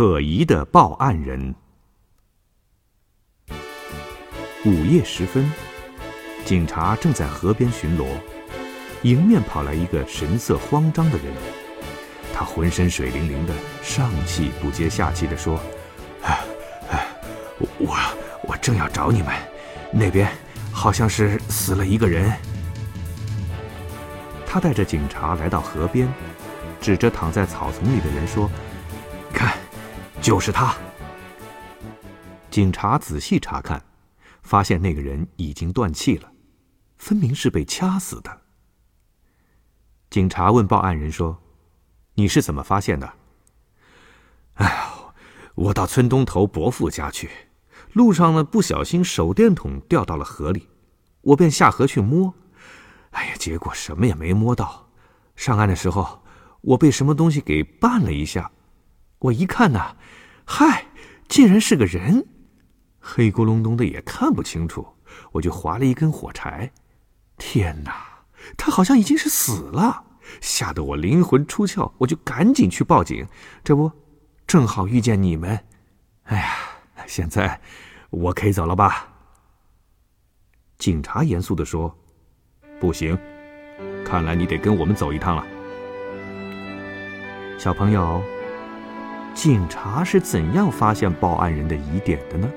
可疑的报案人。午夜时分，警察正在河边巡逻，迎面跑来一个神色慌张的人。他浑身水灵灵的，上气不接下气的说：“哎哎，我我正要找你们，那边好像是死了一个人。”他带着警察来到河边，指着躺在草丛里的人说：“，就是他。”警察仔细查看，发现那个人已经断气了，分明是被掐死的。警察问报案人说：“你是怎么发现的？”“哎呀，我到村东头伯父家去，路上呢不小心手电筒掉到了河里，我便下河去摸。”哎呀，结果什么也没摸到。上岸的时候，我被什么东西给绊了一下。我一看呐，嗨，竟然是个人，黑咕隆咚的也看不清楚。我就划了一根火柴。天哪，他好像已经是死了，吓得我灵魂出窍。我就赶紧去报警。这不，正好遇见你们。哎呀，现在我可以走了吧？警察严肃的说。不行，看来你得跟我们走一趟了。小朋友，警察是怎样发现报案人的疑点的呢？